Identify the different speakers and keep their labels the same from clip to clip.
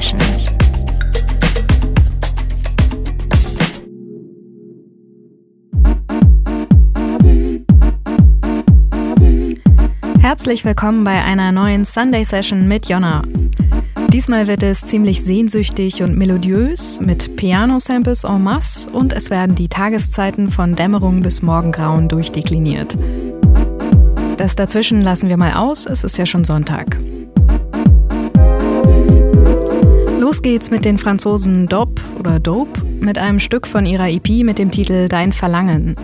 Speaker 1: Session. Herzlich willkommen bei einer neuen Sunday Session mit Jonna. Diesmal wird es ziemlich sehnsüchtig und melodiös mit Piano-Samples en masse und es werden die Tageszeiten von Dämmerung bis Morgengrauen durchdekliniert. Das dazwischen lassen wir mal aus, es ist ja schon Sonntag. Los geht's mit den Franzosen Dop oder Dope mit einem Stück von ihrer EP mit dem Titel Dein Verlangen.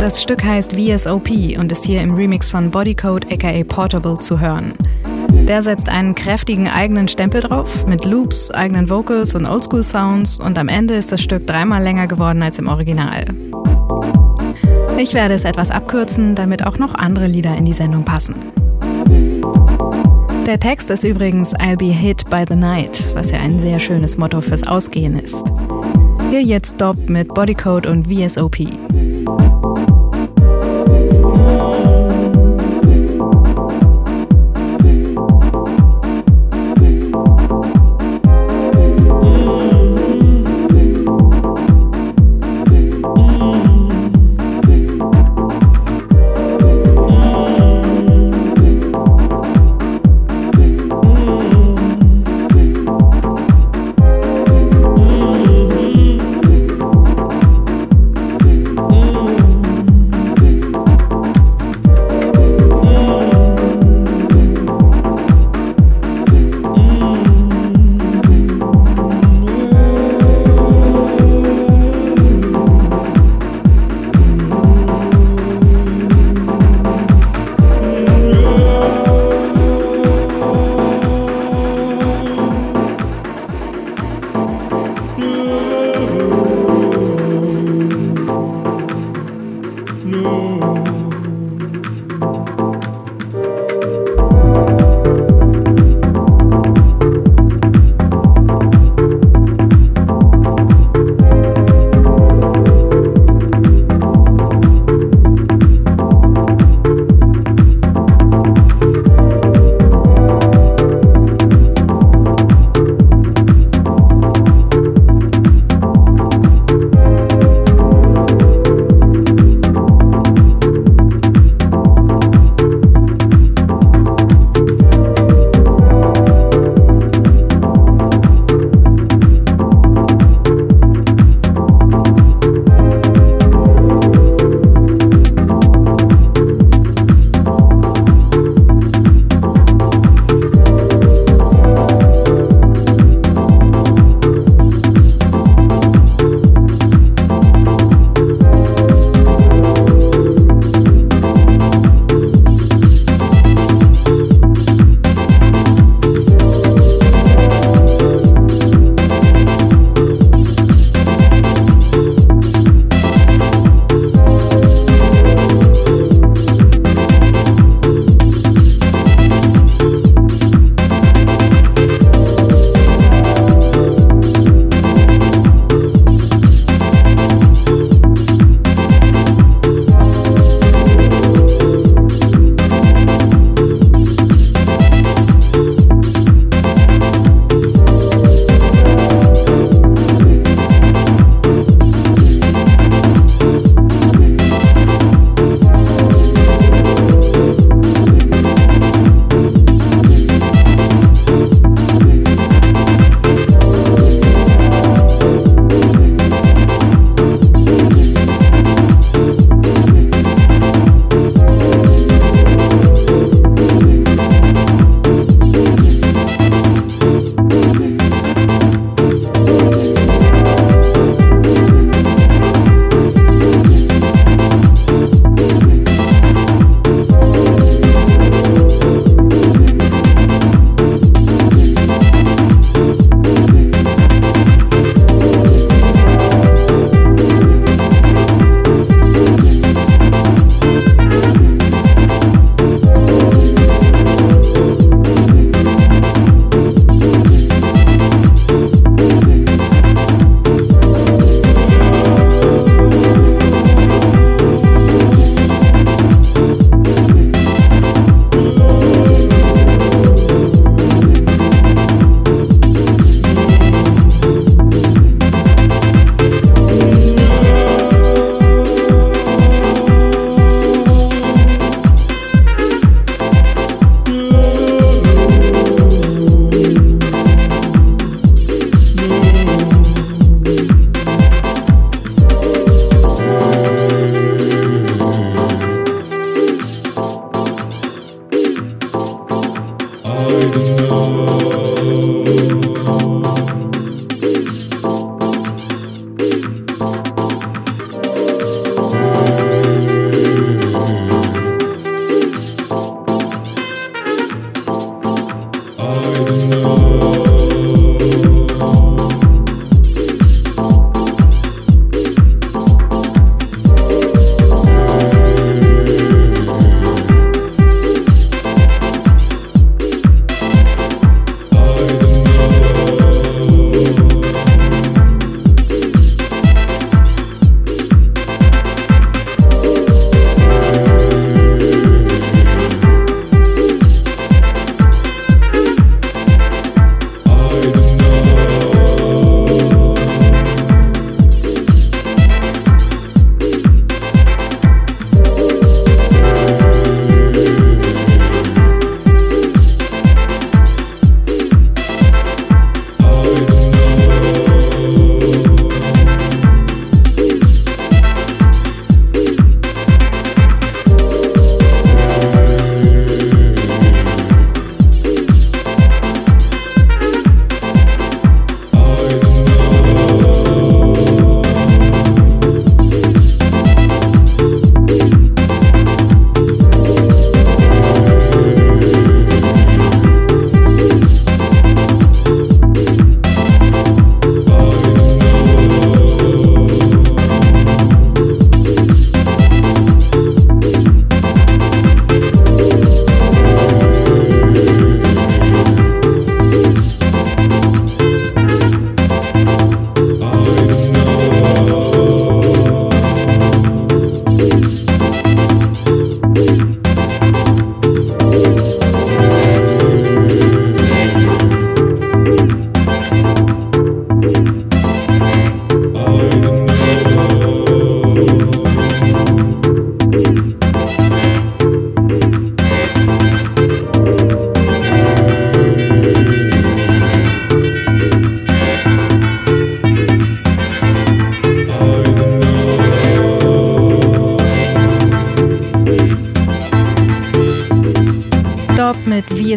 Speaker 1: Das Stück heißt VSOP und ist hier im Remix von Bodycode aka Portable zu hören. Der setzt einen kräftigen eigenen Stempel drauf, mit Loops, eigenen Vocals und Oldschool-Sounds und am Ende ist das Stück dreimal länger geworden als im Original. Ich werde es etwas abkürzen, damit auch noch andere Lieder in die Sendung passen. Der Text ist übrigens I'll be hit by the night, was ja ein sehr schönes Motto fürs Ausgehen ist. Hier jetzt Dob mit Bodycode und VSOP.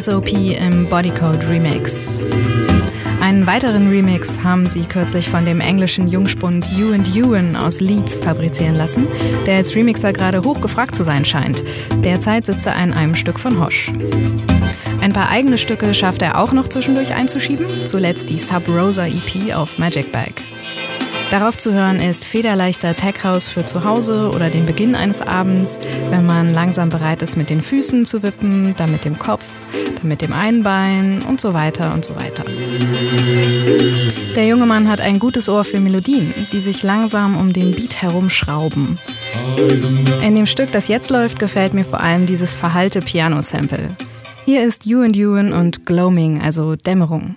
Speaker 1: VSOP im Bodycode Remix. Einen weiteren Remix haben sie kürzlich von dem englischen Jungspund You and Ewan aus Leeds fabrizieren lassen, der als Remixer gerade hochgefragt zu sein scheint. Derzeit sitzt er an einem Stück von Hosh. Ein paar eigene Stücke schafft er auch noch zwischendurch einzuschieben, zuletzt die Sub Rosa EP auf Magic Bag. Darauf zu hören ist federleichter Tech House für zu Hause oder den Beginn eines Abends, wenn man langsam bereit ist, mit den Füßen zu wippen, dann mit dem Kopf, mit dem einen Bein und so weiter und so weiter. Der junge Mann hat ein gutes Ohr für Melodien, die sich langsam um den Beat herumschrauben. In dem Stück, das jetzt läuft, gefällt mir vor allem dieses verhallte Piano-Sample. Hier ist You and Ewan und Gloaming, also Dämmerung.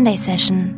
Speaker 2: Sunday Session.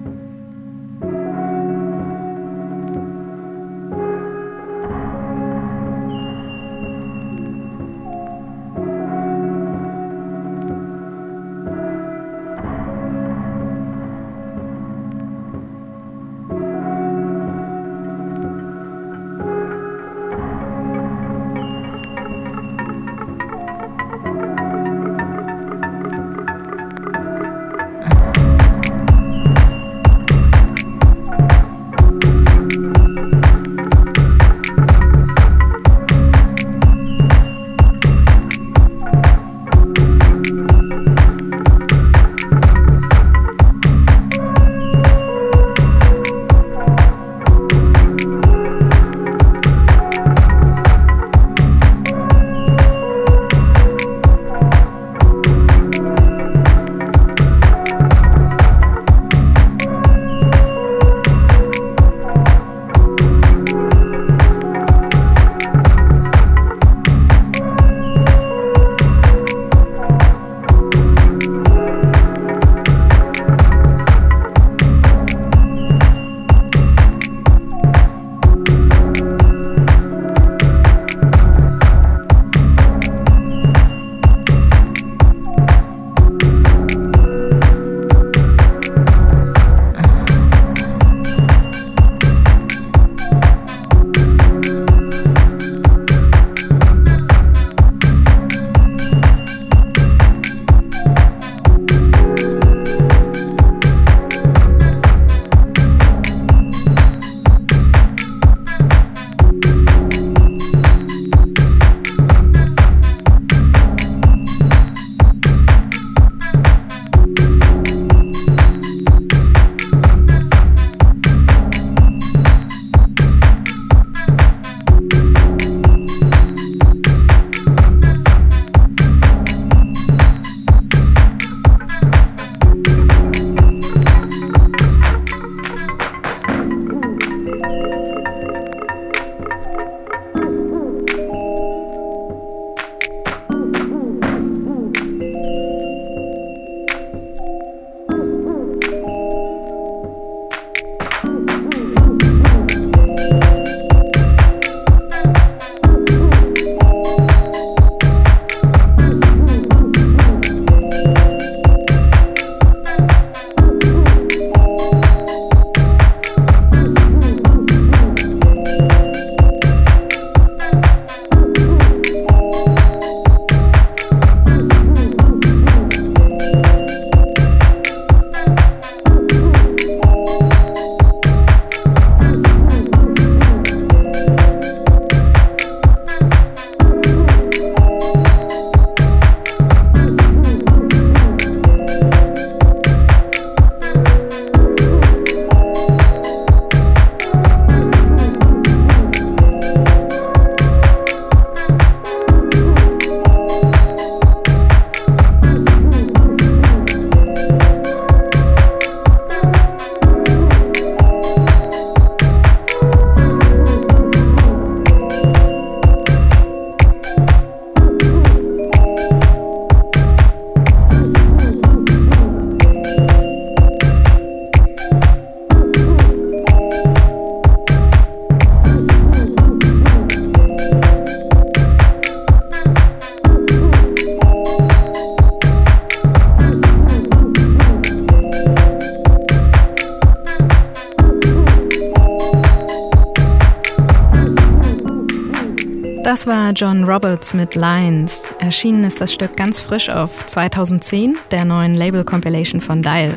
Speaker 1: Das war John Roberts mit Lines. Erschienen ist das Stück ganz frisch auf 2010, der neuen Label-Compilation von Dial.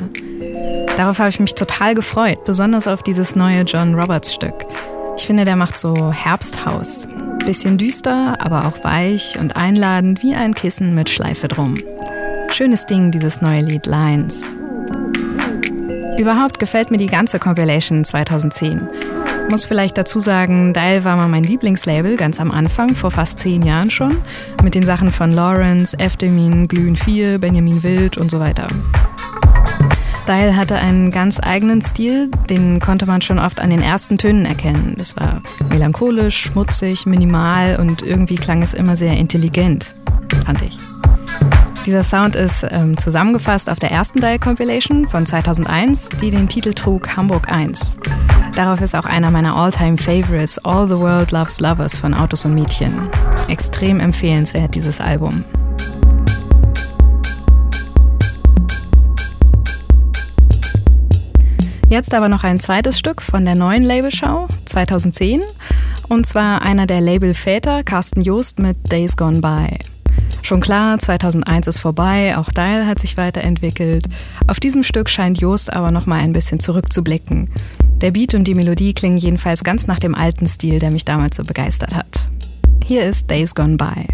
Speaker 1: Darauf habe ich mich total gefreut, besonders auf dieses neue John Roberts Stück. Ich finde, der macht so Herbsthaus. Bisschen düster, aber auch weich und einladend wie ein Kissen mit Schleife drum. Schönes Ding, dieses neue Lied Lines. Überhaupt gefällt mir die ganze Compilation 2010. Muss vielleicht dazu sagen, Dial war mal mein Lieblingslabel ganz am Anfang, vor fast zehn Jahren schon, mit den Sachen von Lawrence, Eftemin, Glühen 4, Benjamin Wild und so weiter. Dial hatte einen ganz eigenen Stil, den konnte man schon oft an den ersten Tönen erkennen. Es war melancholisch, schmutzig, minimal und irgendwie klang es immer sehr intelligent, fand ich. Dieser Sound ist ähm, zusammengefasst auf der ersten Dial Compilation von 2001, die den Titel trug Hamburg 1. Darauf ist auch einer meiner All-Time Favorites, All the World Loves Lovers von Autos und Mädchen. Extrem empfehlenswert, dieses Album. Jetzt aber noch ein zweites Stück von der neuen Labelschau 2010 und zwar einer der Labelväter, Carsten Joost mit Days Gone By. Schon klar, 2001 ist vorbei, auch Dial hat sich weiterentwickelt. Auf diesem Stück scheint Joost aber noch mal ein bisschen zurückzublicken. Der Beat und die Melodie klingen jedenfalls ganz nach dem alten Stil, der mich damals so begeistert hat. Hier ist Days Gone By.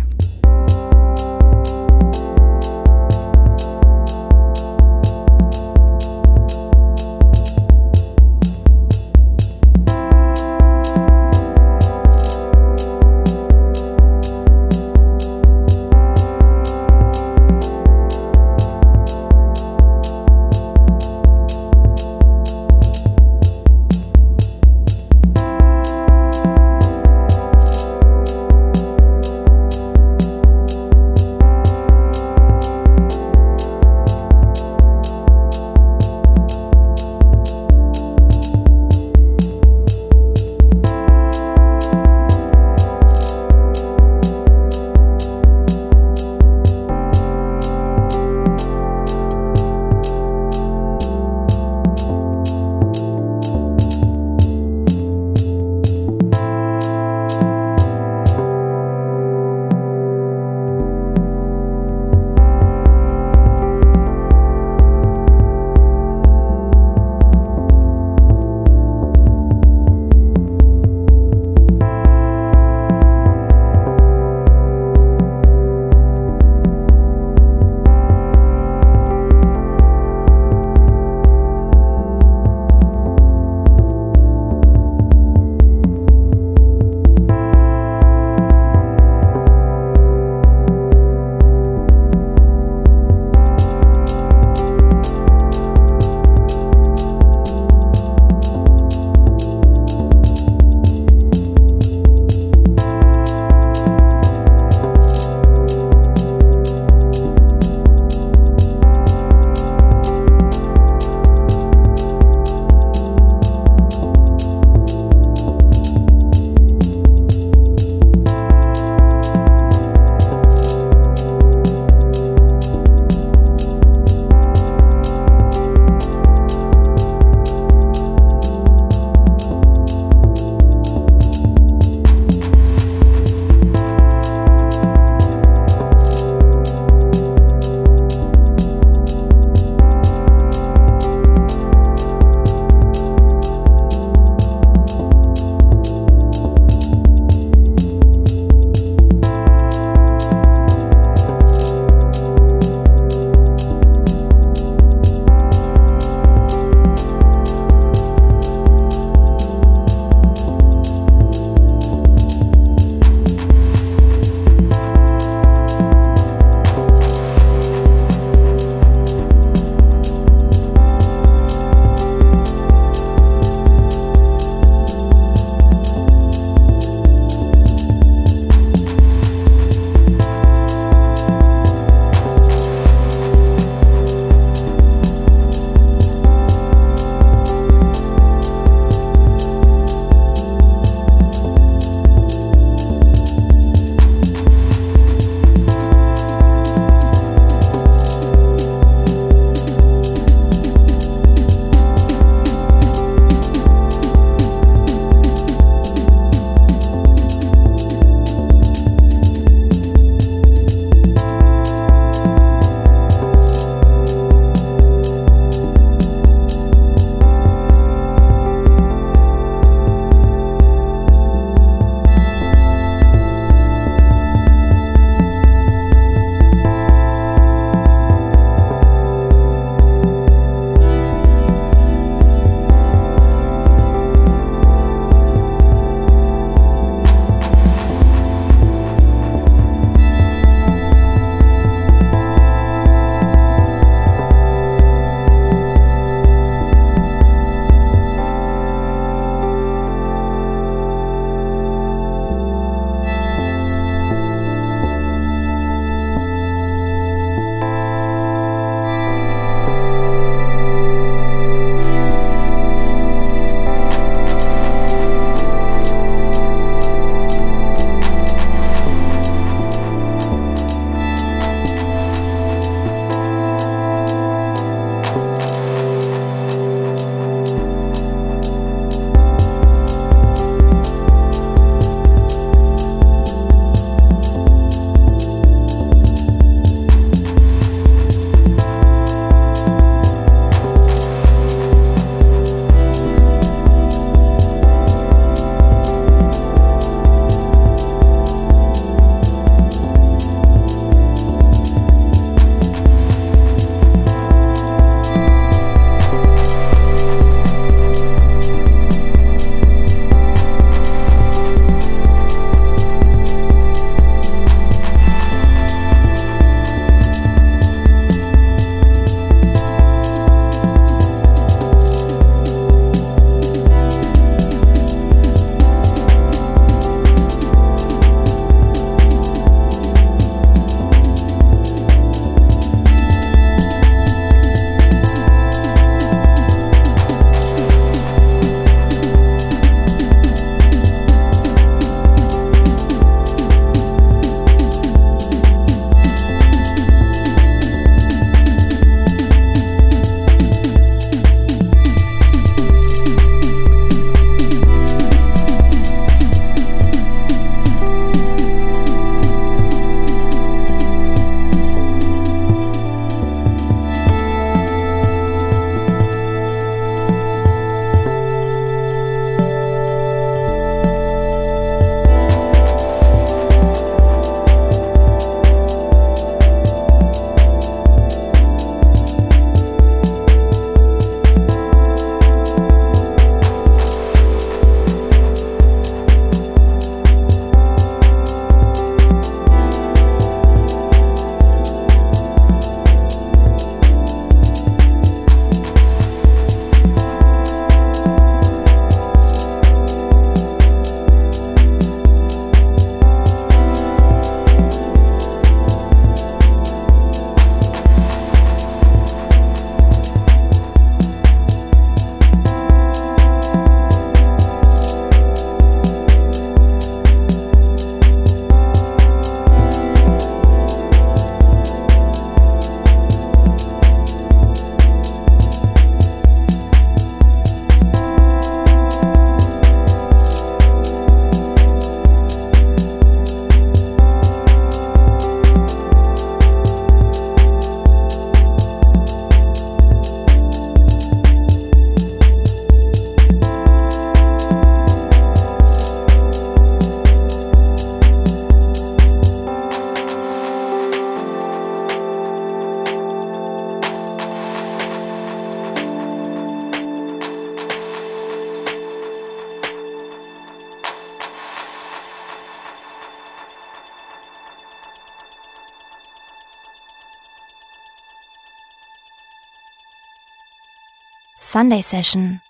Speaker 2: Sunday Session.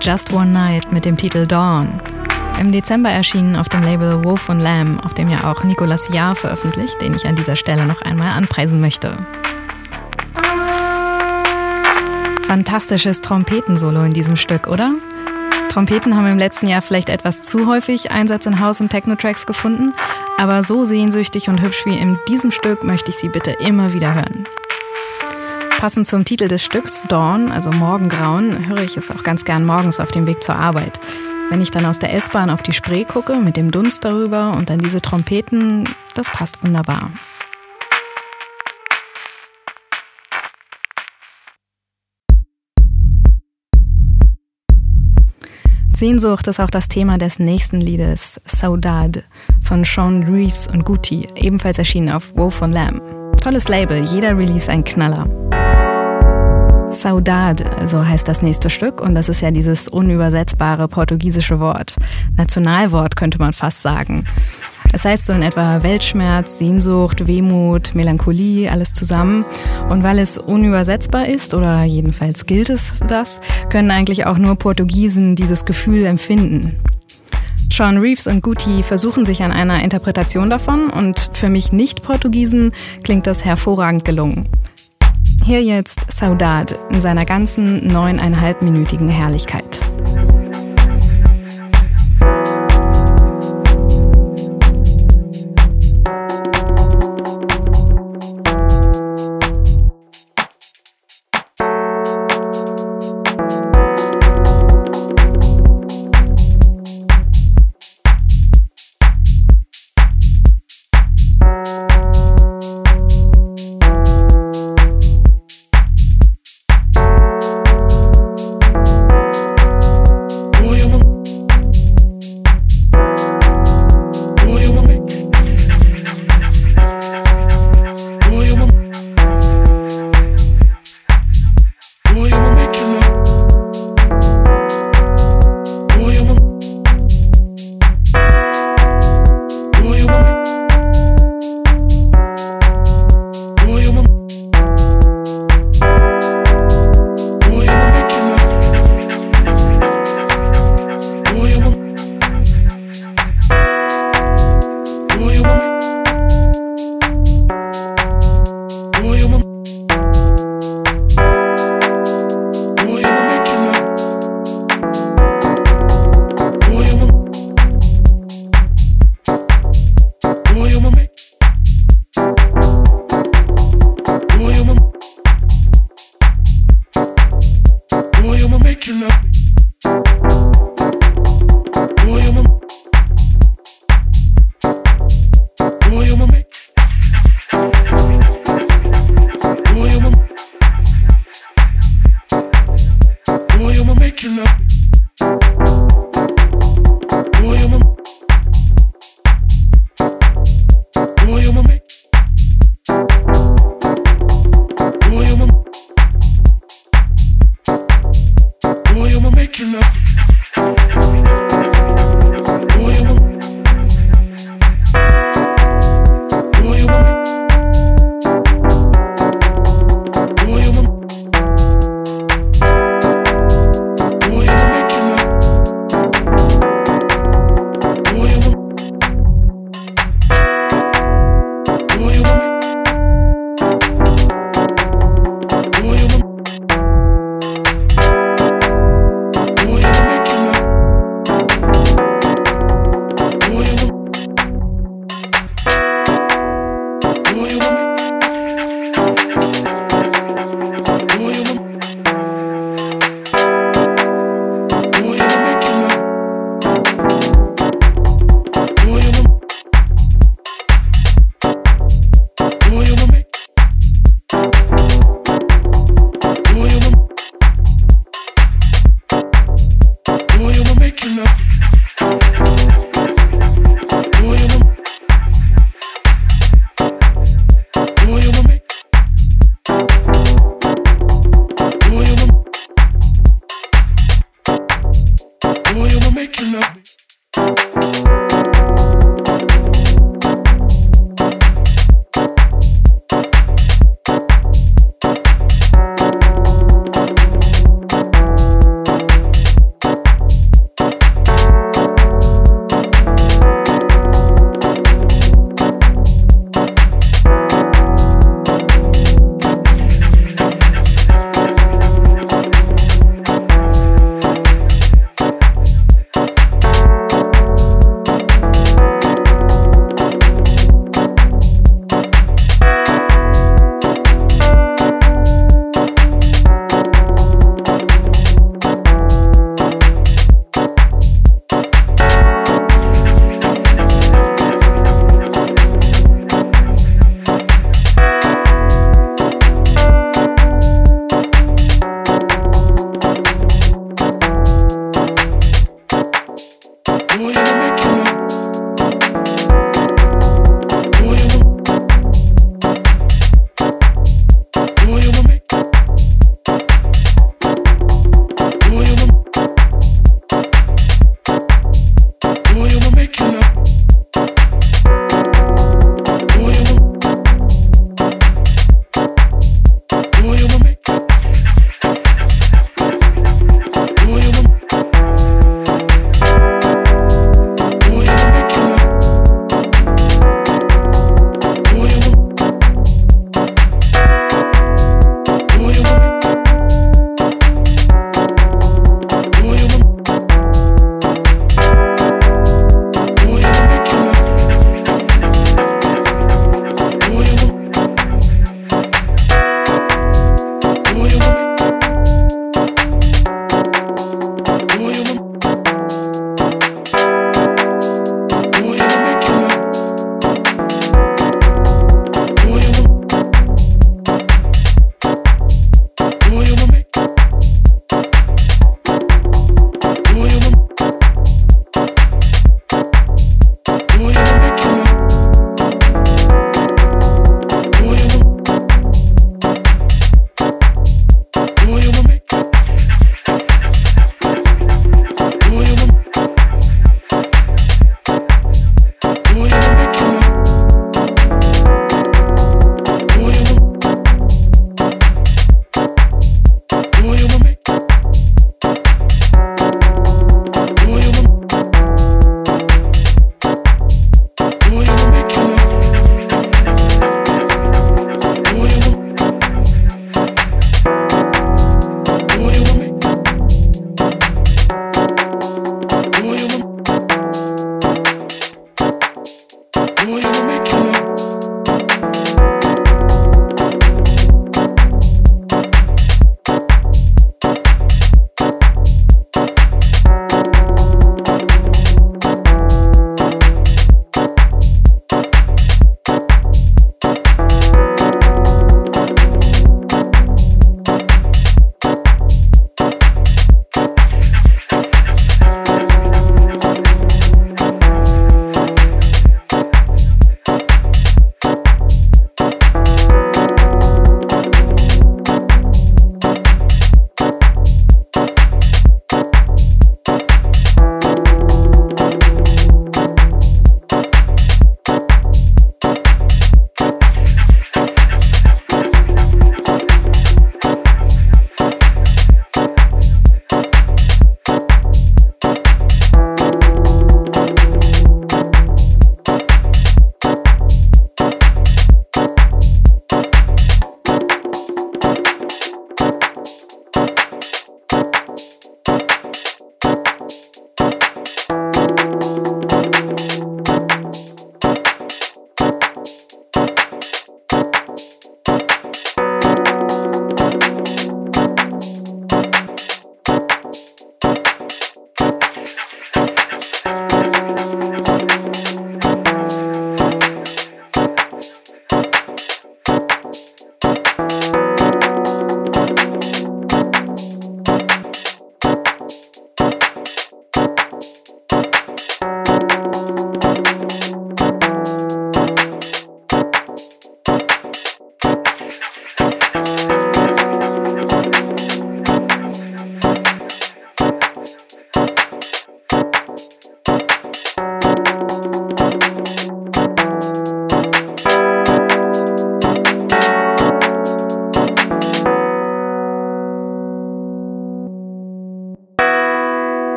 Speaker 1: Just One Night mit dem Titel Dawn. Im Dezember erschienen auf dem Label Wolf and Lamb, auf dem ja auch Nicolas Jahr veröffentlicht, den ich an dieser Stelle noch einmal anpreisen möchte. Fantastisches Trompetensolo in diesem Stück, oder? Trompeten haben im letzten Jahr vielleicht etwas zu häufig Einsatz in House- und Techno-Tracks gefunden, aber so sehnsüchtig und hübsch wie in diesem Stück möchte ich sie bitte immer wieder hören. Passend zum Titel des Stücks, Dawn, also Morgengrauen, höre ich es auch ganz gern morgens auf dem Weg zur Arbeit. Wenn ich dann aus der S-Bahn auf die Spree gucke, mit dem Dunst darüber und dann diese Trompeten, das passt wunderbar. Sehnsucht ist auch das Thema des nächsten Liedes, Saudade, von Sean Reeves und Guti, ebenfalls erschienen auf Woe von Lamb. Tolles Label, jeder Release ein Knaller. Saudade, so heißt das nächste Stück, und das ist ja dieses unübersetzbare portugiesische Wort. Nationalwort könnte man fast sagen. Es heißt so in etwa Weltschmerz, Sehnsucht, Wehmut, Melancholie, alles zusammen. Und weil es unübersetzbar ist, oder jedenfalls gilt es das, können eigentlich auch nur Portugiesen dieses Gefühl empfinden. Sean Reeves und Guti versuchen sich an einer Interpretation davon und für mich Nicht-Portugiesen klingt das hervorragend gelungen. Hier jetzt Saudade in seiner ganzen neuneinhalbminütigen Herrlichkeit.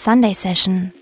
Speaker 2: Sunday Session.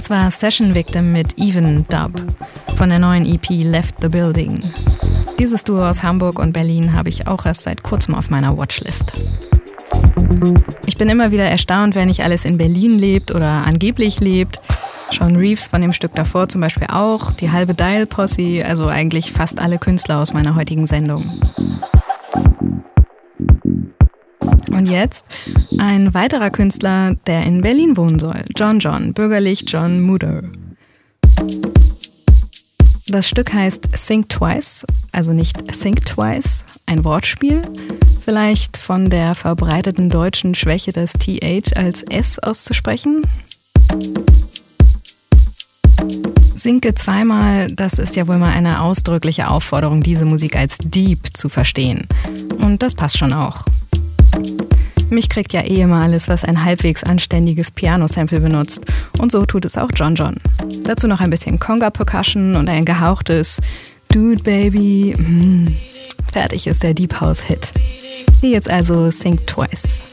Speaker 1: Das war Session Victim mit Even Dub von der neuen EP Left the Building. Dieses Duo aus Hamburg und Berlin habe ich auch erst seit kurzem auf meiner Watchlist. Ich bin immer wieder erstaunt, wer nicht alles in Berlin lebt oder angeblich lebt. Sean Reeves von dem Stück davor zum Beispiel auch, die halbe Dial Posse, also eigentlich fast alle Künstler aus meiner heutigen Sendung. Und jetzt ein weiterer Künstler, der in Berlin wohnen soll. John John, bürgerlich John Muder. Das Stück heißt Think Twice, also nicht Think Twice, ein Wortspiel. Vielleicht von der verbreiteten deutschen Schwäche des TH als S auszusprechen. Sinke zweimal, das ist ja wohl mal eine ausdrückliche Aufforderung, diese Musik als Deep zu verstehen. Und das passt schon auch. Mich kriegt ja eh immer alles, was ein halbwegs anständiges Piano-Sample benutzt. Und so tut es auch John John. Dazu noch ein bisschen Conga-Percussion und ein gehauchtes Dude Baby. Hm. Fertig ist der Deep House-Hit. Hier jetzt also Think Twice.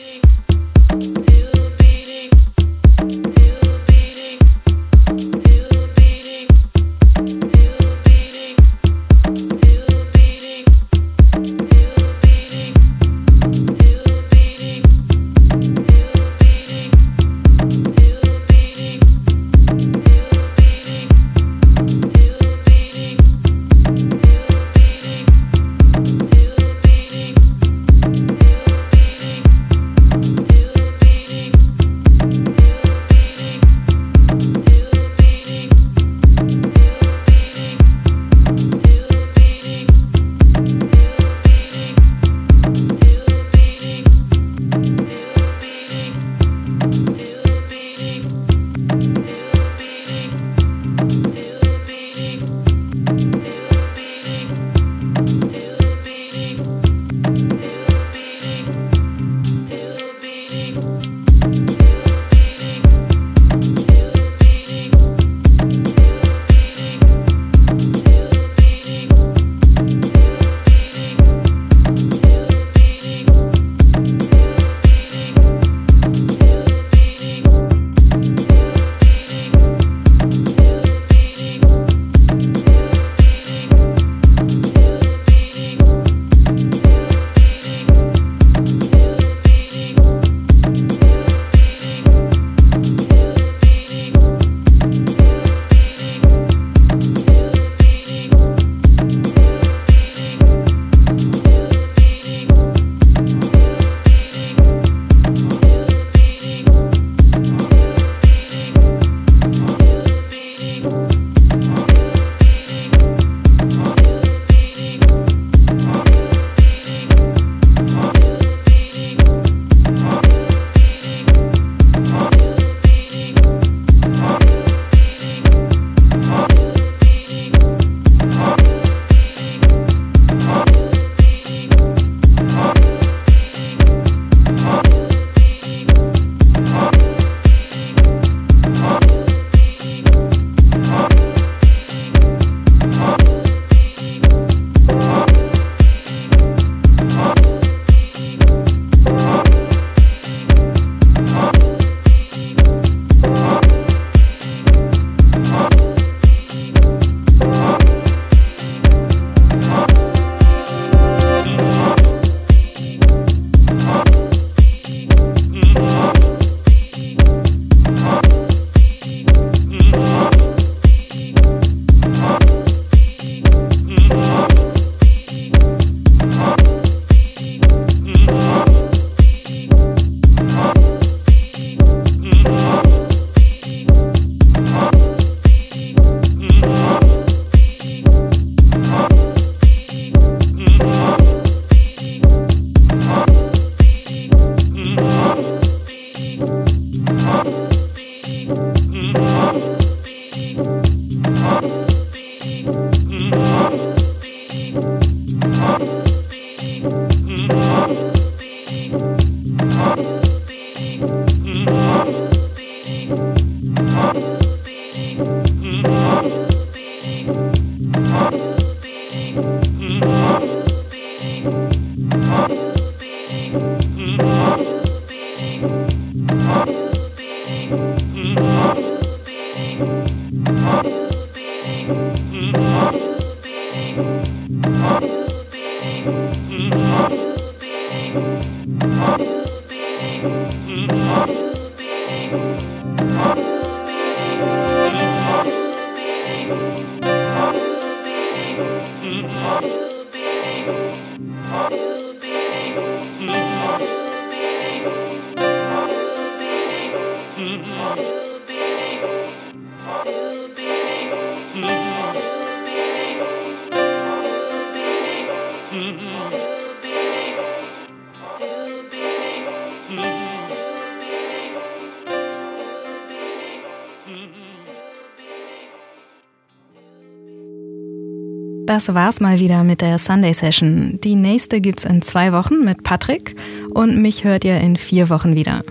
Speaker 1: Das war's mal wieder mit der Sunday Session. Die nächste gibt's in zwei Wochen mit Patrick und mich hört ihr in vier Wochen wieder.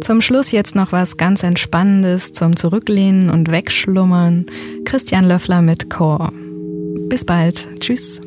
Speaker 1: Zum Schluss jetzt noch was ganz Entspannendes zum Zurücklehnen und Wegschlummern. Christian Löffler mit Chor. Bis bald. Tschüss.